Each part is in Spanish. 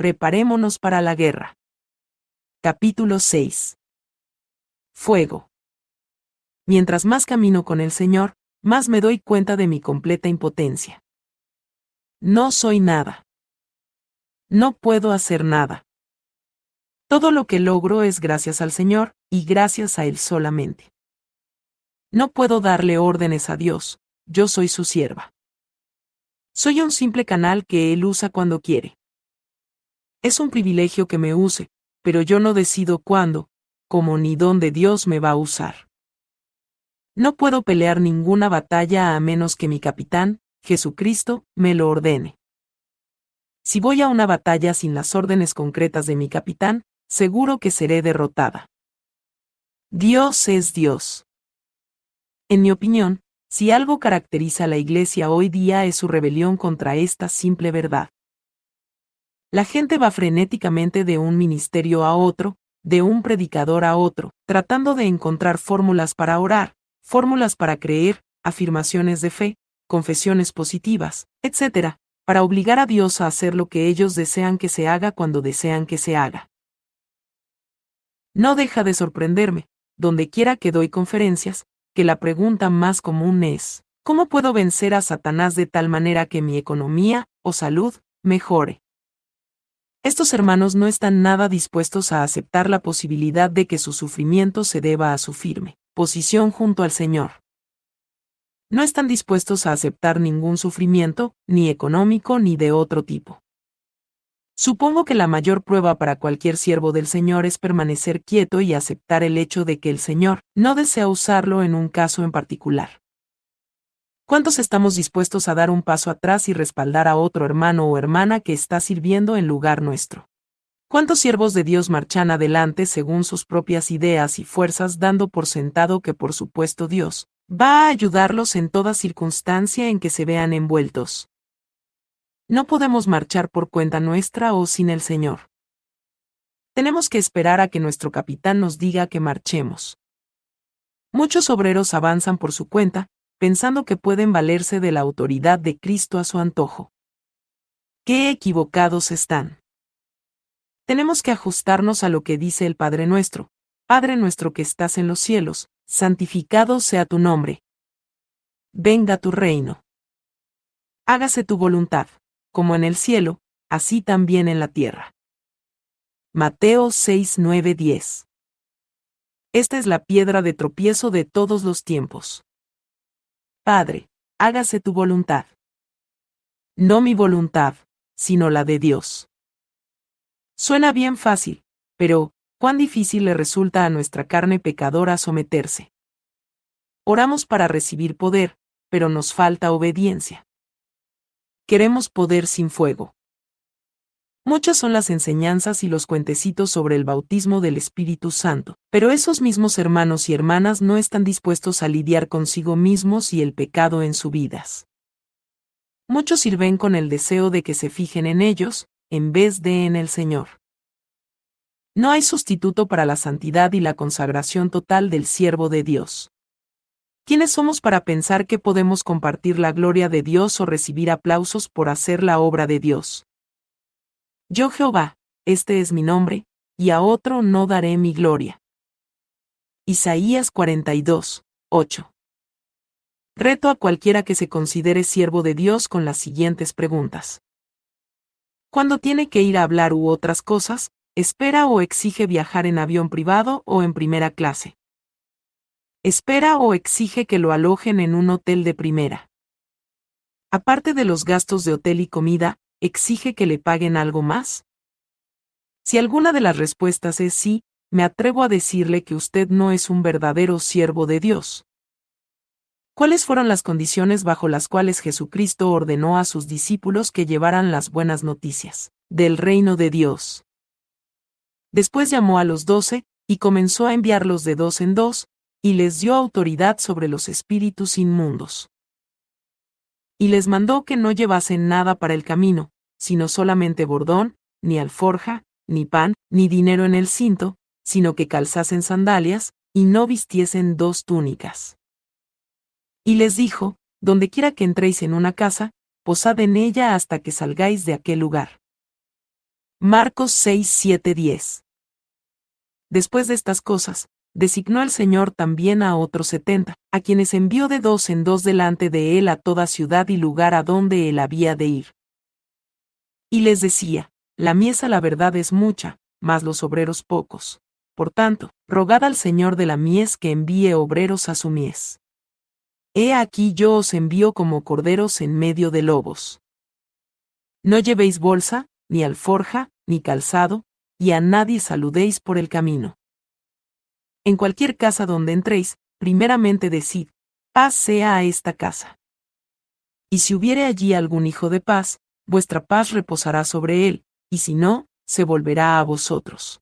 preparémonos para la guerra. Capítulo 6. Fuego. Mientras más camino con el Señor, más me doy cuenta de mi completa impotencia. No soy nada. No puedo hacer nada. Todo lo que logro es gracias al Señor, y gracias a Él solamente. No puedo darle órdenes a Dios, yo soy su sierva. Soy un simple canal que Él usa cuando quiere. Es un privilegio que me use, pero yo no decido cuándo, cómo ni dónde Dios me va a usar. No puedo pelear ninguna batalla a menos que mi capitán, Jesucristo, me lo ordene. Si voy a una batalla sin las órdenes concretas de mi capitán, seguro que seré derrotada. Dios es Dios. En mi opinión, si algo caracteriza a la Iglesia hoy día es su rebelión contra esta simple verdad. La gente va frenéticamente de un ministerio a otro, de un predicador a otro, tratando de encontrar fórmulas para orar, fórmulas para creer, afirmaciones de fe, confesiones positivas, etc., para obligar a Dios a hacer lo que ellos desean que se haga cuando desean que se haga. No deja de sorprenderme, donde quiera que doy conferencias, que la pregunta más común es, ¿cómo puedo vencer a Satanás de tal manera que mi economía o salud mejore? Estos hermanos no están nada dispuestos a aceptar la posibilidad de que su sufrimiento se deba a su firme posición junto al Señor. No están dispuestos a aceptar ningún sufrimiento, ni económico ni de otro tipo. Supongo que la mayor prueba para cualquier siervo del Señor es permanecer quieto y aceptar el hecho de que el Señor no desea usarlo en un caso en particular. ¿Cuántos estamos dispuestos a dar un paso atrás y respaldar a otro hermano o hermana que está sirviendo en lugar nuestro? ¿Cuántos siervos de Dios marchan adelante según sus propias ideas y fuerzas dando por sentado que por supuesto Dios va a ayudarlos en toda circunstancia en que se vean envueltos? No podemos marchar por cuenta nuestra o sin el Señor. Tenemos que esperar a que nuestro capitán nos diga que marchemos. Muchos obreros avanzan por su cuenta, pensando que pueden valerse de la autoridad de Cristo a su antojo. ¡Qué equivocados están! Tenemos que ajustarnos a lo que dice el Padre nuestro. Padre nuestro que estás en los cielos, santificado sea tu nombre. Venga tu reino. Hágase tu voluntad como en el cielo, así también en la tierra. Mateo 6, 9, 10. Esta es la piedra de tropiezo de todos los tiempos. Padre, hágase tu voluntad. No mi voluntad, sino la de Dios. Suena bien fácil, pero, cuán difícil le resulta a nuestra carne pecadora someterse. Oramos para recibir poder, pero nos falta obediencia. Queremos poder sin fuego. Muchas son las enseñanzas y los cuentecitos sobre el bautismo del Espíritu Santo, pero esos mismos hermanos y hermanas no están dispuestos a lidiar consigo mismos y el pecado en sus vidas. Muchos sirven con el deseo de que se fijen en ellos, en vez de en el Señor. No hay sustituto para la santidad y la consagración total del siervo de Dios. ¿Quiénes somos para pensar que podemos compartir la gloria de Dios o recibir aplausos por hacer la obra de Dios? Yo Jehová, este es mi nombre, y a otro no daré mi gloria. Isaías 42, 8. Reto a cualquiera que se considere siervo de Dios con las siguientes preguntas. Cuando tiene que ir a hablar u otras cosas, espera o exige viajar en avión privado o en primera clase espera o exige que lo alojen en un hotel de primera. Aparte de los gastos de hotel y comida, ¿exige que le paguen algo más? Si alguna de las respuestas es sí, me atrevo a decirle que usted no es un verdadero siervo de Dios. ¿Cuáles fueron las condiciones bajo las cuales Jesucristo ordenó a sus discípulos que llevaran las buenas noticias del reino de Dios? Después llamó a los doce, y comenzó a enviarlos de dos en dos, y les dio autoridad sobre los espíritus inmundos. Y les mandó que no llevasen nada para el camino, sino solamente bordón, ni alforja, ni pan, ni dinero en el cinto, sino que calzasen sandalias, y no vistiesen dos túnicas. Y les dijo, donde quiera que entréis en una casa, posad en ella hasta que salgáis de aquel lugar. Marcos 6, 7, 10. Después de estas cosas, designó el Señor también a otros setenta, a quienes envió de dos en dos delante de él a toda ciudad y lugar a donde él había de ir. Y les decía, la mies a la verdad es mucha, mas los obreros pocos. Por tanto, rogad al Señor de la mies que envíe obreros a su mies. He aquí yo os envío como corderos en medio de lobos. No llevéis bolsa, ni alforja, ni calzado, y a nadie saludéis por el camino. En cualquier casa donde entréis, primeramente decid, paz sea a esta casa. Y si hubiere allí algún hijo de paz, vuestra paz reposará sobre él, y si no, se volverá a vosotros.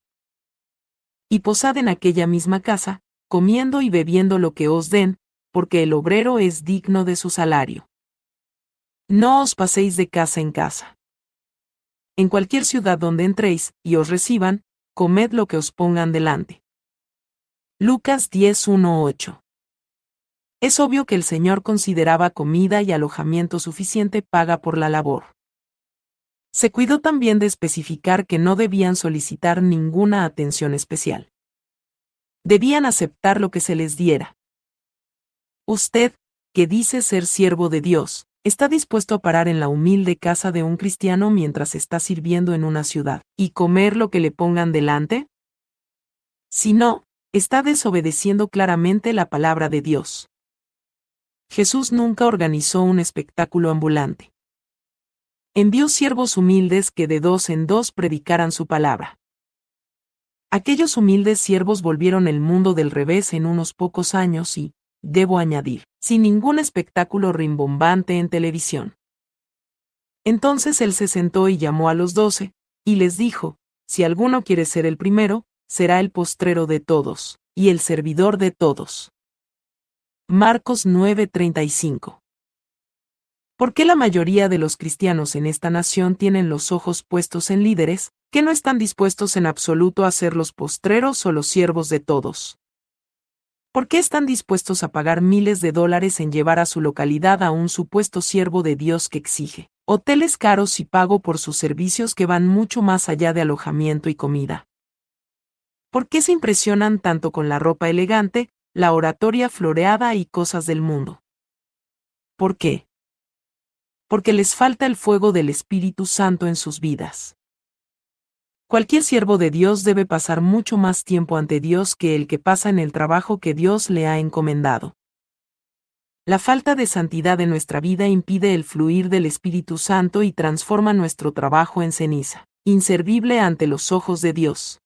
Y posad en aquella misma casa, comiendo y bebiendo lo que os den, porque el obrero es digno de su salario. No os paséis de casa en casa. En cualquier ciudad donde entréis, y os reciban, comed lo que os pongan delante. Lucas 10.1.8 Es obvio que el Señor consideraba comida y alojamiento suficiente paga por la labor. Se cuidó también de especificar que no debían solicitar ninguna atención especial. Debían aceptar lo que se les diera. Usted, que dice ser siervo de Dios, ¿está dispuesto a parar en la humilde casa de un cristiano mientras está sirviendo en una ciudad y comer lo que le pongan delante? Si no, está desobedeciendo claramente la palabra de Dios. Jesús nunca organizó un espectáculo ambulante. Envió siervos humildes que de dos en dos predicaran su palabra. Aquellos humildes siervos volvieron el mundo del revés en unos pocos años y, debo añadir, sin ningún espectáculo rimbombante en televisión. Entonces él se sentó y llamó a los doce, y les dijo, si alguno quiere ser el primero, será el postrero de todos, y el servidor de todos. Marcos 9:35 ¿Por qué la mayoría de los cristianos en esta nación tienen los ojos puestos en líderes, que no están dispuestos en absoluto a ser los postreros o los siervos de todos? ¿Por qué están dispuestos a pagar miles de dólares en llevar a su localidad a un supuesto siervo de Dios que exige hoteles caros y pago por sus servicios que van mucho más allá de alojamiento y comida? ¿Por qué se impresionan tanto con la ropa elegante, la oratoria floreada y cosas del mundo? ¿Por qué? Porque les falta el fuego del Espíritu Santo en sus vidas. Cualquier siervo de Dios debe pasar mucho más tiempo ante Dios que el que pasa en el trabajo que Dios le ha encomendado. La falta de santidad en nuestra vida impide el fluir del Espíritu Santo y transforma nuestro trabajo en ceniza, inservible ante los ojos de Dios.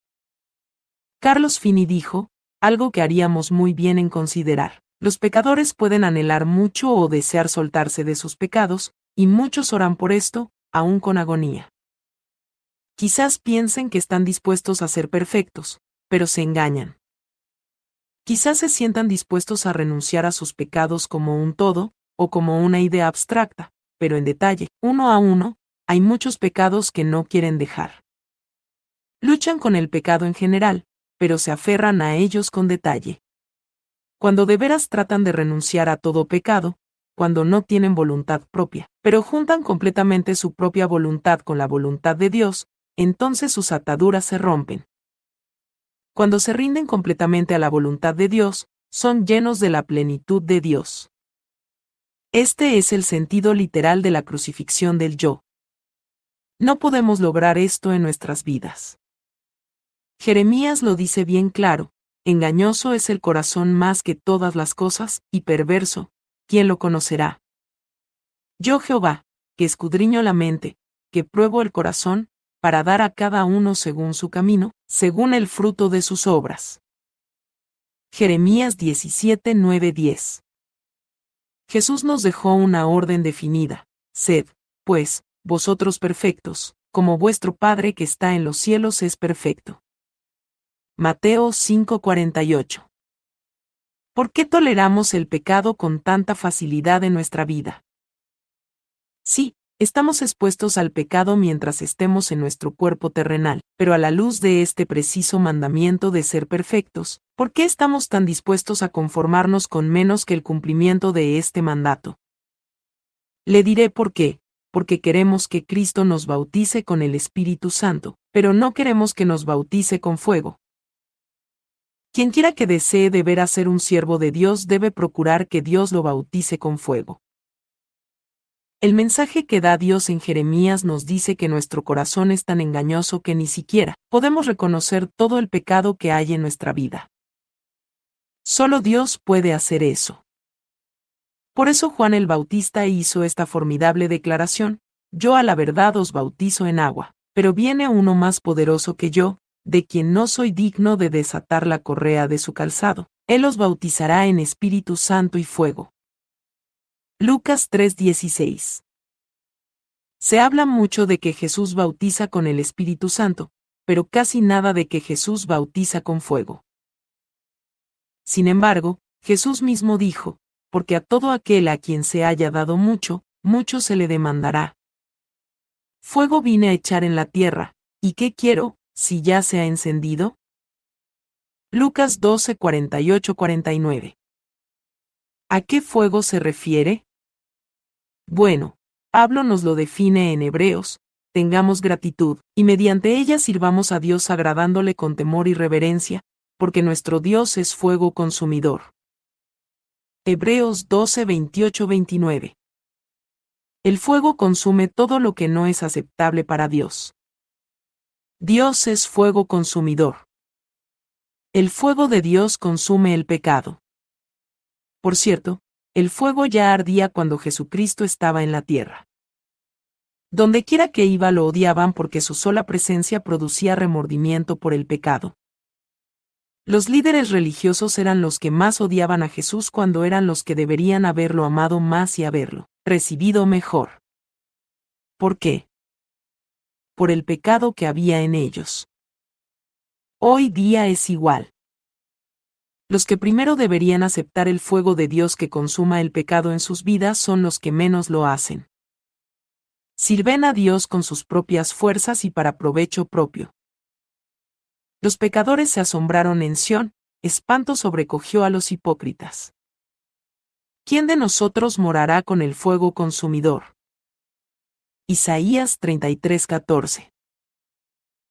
Carlos Fini dijo, algo que haríamos muy bien en considerar. Los pecadores pueden anhelar mucho o desear soltarse de sus pecados, y muchos oran por esto, aún con agonía. Quizás piensen que están dispuestos a ser perfectos, pero se engañan. Quizás se sientan dispuestos a renunciar a sus pecados como un todo, o como una idea abstracta, pero en detalle, uno a uno, hay muchos pecados que no quieren dejar. Luchan con el pecado en general, pero se aferran a ellos con detalle. Cuando de veras tratan de renunciar a todo pecado, cuando no tienen voluntad propia, pero juntan completamente su propia voluntad con la voluntad de Dios, entonces sus ataduras se rompen. Cuando se rinden completamente a la voluntad de Dios, son llenos de la plenitud de Dios. Este es el sentido literal de la crucifixión del yo. No podemos lograr esto en nuestras vidas. Jeremías lo dice bien claro, engañoso es el corazón más que todas las cosas, y perverso, ¿quién lo conocerá? Yo Jehová, que escudriño la mente, que pruebo el corazón, para dar a cada uno según su camino, según el fruto de sus obras. Jeremías 17, 10. Jesús nos dejó una orden definida, sed, pues, vosotros perfectos, como vuestro Padre que está en los cielos es perfecto. Mateo 5:48. ¿Por qué toleramos el pecado con tanta facilidad en nuestra vida? Sí, estamos expuestos al pecado mientras estemos en nuestro cuerpo terrenal, pero a la luz de este preciso mandamiento de ser perfectos, ¿por qué estamos tan dispuestos a conformarnos con menos que el cumplimiento de este mandato? Le diré por qué, porque queremos que Cristo nos bautice con el Espíritu Santo, pero no queremos que nos bautice con fuego. Quien quiera que desee deber ser un siervo de Dios debe procurar que Dios lo bautice con fuego. El mensaje que da Dios en Jeremías nos dice que nuestro corazón es tan engañoso que ni siquiera podemos reconocer todo el pecado que hay en nuestra vida. Solo Dios puede hacer eso. Por eso Juan el Bautista hizo esta formidable declaración, Yo a la verdad os bautizo en agua, pero viene uno más poderoso que yo, de quien no soy digno de desatar la correa de su calzado. Él os bautizará en Espíritu Santo y fuego. Lucas 3:16 Se habla mucho de que Jesús bautiza con el Espíritu Santo, pero casi nada de que Jesús bautiza con fuego. Sin embargo, Jesús mismo dijo, porque a todo aquel a quien se haya dado mucho, mucho se le demandará. Fuego vine a echar en la tierra, ¿y qué quiero, si ya se ha encendido? Lucas 12, 49. ¿A qué fuego se refiere? Bueno, Pablo nos lo define en Hebreos, tengamos gratitud, y mediante ella sirvamos a Dios agradándole con temor y reverencia, porque nuestro Dios es fuego consumidor. Hebreos 12, 28, 29. El fuego consume todo lo que no es aceptable para Dios. Dios es fuego consumidor. El fuego de Dios consume el pecado. Por cierto, el fuego ya ardía cuando Jesucristo estaba en la tierra. Dondequiera que iba lo odiaban porque su sola presencia producía remordimiento por el pecado. Los líderes religiosos eran los que más odiaban a Jesús cuando eran los que deberían haberlo amado más y haberlo recibido mejor. ¿Por qué? Por el pecado que había en ellos. Hoy día es igual. Los que primero deberían aceptar el fuego de Dios que consuma el pecado en sus vidas son los que menos lo hacen. Sirven a Dios con sus propias fuerzas y para provecho propio. Los pecadores se asombraron en Sión, espanto sobrecogió a los hipócritas. ¿Quién de nosotros morará con el fuego consumidor? Isaías 33:14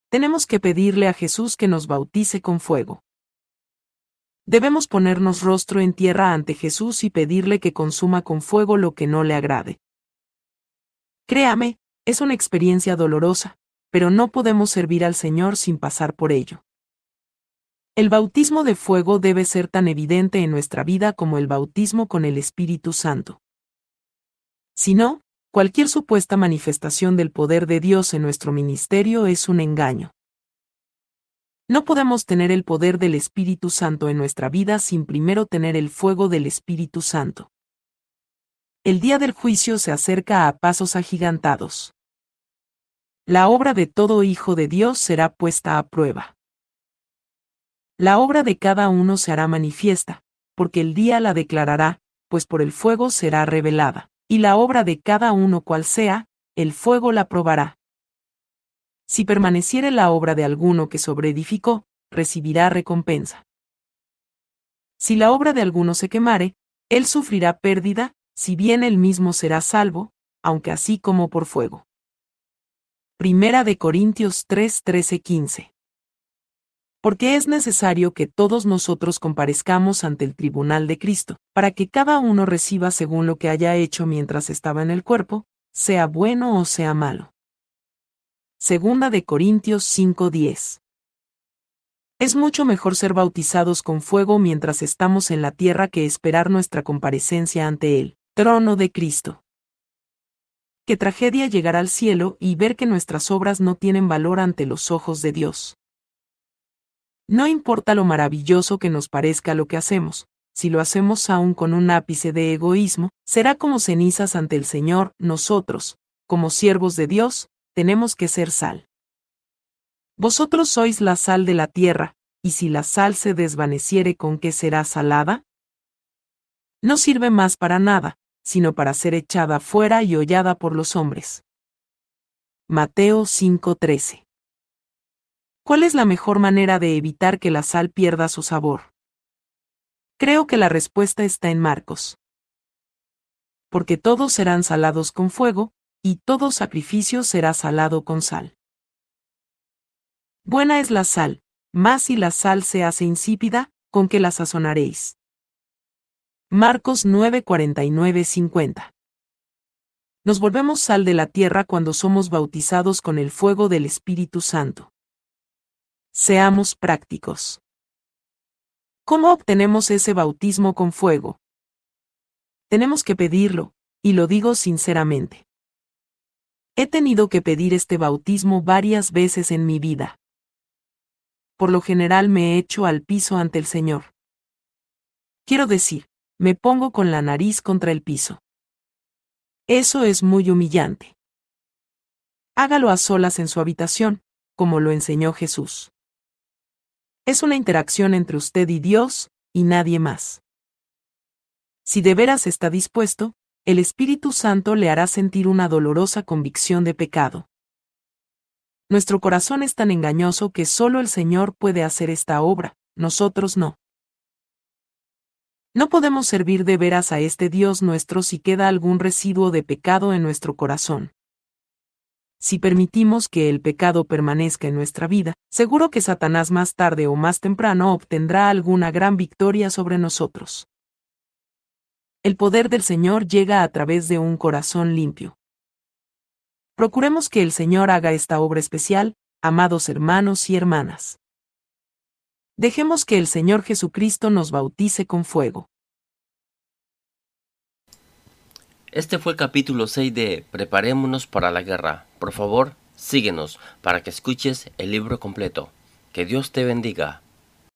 Tenemos que pedirle a Jesús que nos bautice con fuego. Debemos ponernos rostro en tierra ante Jesús y pedirle que consuma con fuego lo que no le agrade. Créame, es una experiencia dolorosa, pero no podemos servir al Señor sin pasar por ello. El bautismo de fuego debe ser tan evidente en nuestra vida como el bautismo con el Espíritu Santo. Si no, cualquier supuesta manifestación del poder de Dios en nuestro ministerio es un engaño. No podemos tener el poder del Espíritu Santo en nuestra vida sin primero tener el fuego del Espíritu Santo. El día del juicio se acerca a pasos agigantados la obra de todo hijo de Dios será puesta a prueba. La obra de cada uno se hará manifiesta, porque el día la declarará, pues por el fuego será revelada, y la obra de cada uno cual sea, el fuego la probará. Si permaneciere la obra de alguno que sobreedificó, recibirá recompensa. Si la obra de alguno se quemare, él sufrirá pérdida, si bien él mismo será salvo, aunque así como por fuego. Primera de Corintios 3, 13, 15. Porque es necesario que todos nosotros comparezcamos ante el tribunal de Cristo, para que cada uno reciba según lo que haya hecho mientras estaba en el cuerpo, sea bueno o sea malo. Segunda de Corintios 5:10. Es mucho mejor ser bautizados con fuego mientras estamos en la tierra que esperar nuestra comparecencia ante el trono de Cristo qué tragedia llegar al cielo y ver que nuestras obras no tienen valor ante los ojos de Dios. No importa lo maravilloso que nos parezca lo que hacemos, si lo hacemos aún con un ápice de egoísmo, será como cenizas ante el Señor, nosotros, como siervos de Dios, tenemos que ser sal. Vosotros sois la sal de la tierra, y si la sal se desvaneciere, ¿con qué será salada? No sirve más para nada, sino para ser echada fuera y hollada por los hombres. Mateo 5:13 ¿Cuál es la mejor manera de evitar que la sal pierda su sabor? Creo que la respuesta está en Marcos. Porque todos serán salados con fuego, y todo sacrificio será salado con sal. Buena es la sal, mas si la sal se hace insípida, con que la sazonaréis. Marcos 9, 50. Nos volvemos sal de la tierra cuando somos bautizados con el fuego del Espíritu Santo. Seamos prácticos. ¿Cómo obtenemos ese bautismo con fuego? Tenemos que pedirlo, y lo digo sinceramente. He tenido que pedir este bautismo varias veces en mi vida. Por lo general me echo al piso ante el Señor. Quiero decir, me pongo con la nariz contra el piso. Eso es muy humillante. Hágalo a solas en su habitación, como lo enseñó Jesús. Es una interacción entre usted y Dios, y nadie más. Si de veras está dispuesto, el Espíritu Santo le hará sentir una dolorosa convicción de pecado. Nuestro corazón es tan engañoso que solo el Señor puede hacer esta obra, nosotros no. No podemos servir de veras a este Dios nuestro si queda algún residuo de pecado en nuestro corazón. Si permitimos que el pecado permanezca en nuestra vida, seguro que Satanás más tarde o más temprano obtendrá alguna gran victoria sobre nosotros. El poder del Señor llega a través de un corazón limpio. Procuremos que el Señor haga esta obra especial, amados hermanos y hermanas. Dejemos que el Señor Jesucristo nos bautice con fuego. Este fue el capítulo 6 de Preparémonos para la guerra. Por favor, síguenos para que escuches el libro completo. Que Dios te bendiga.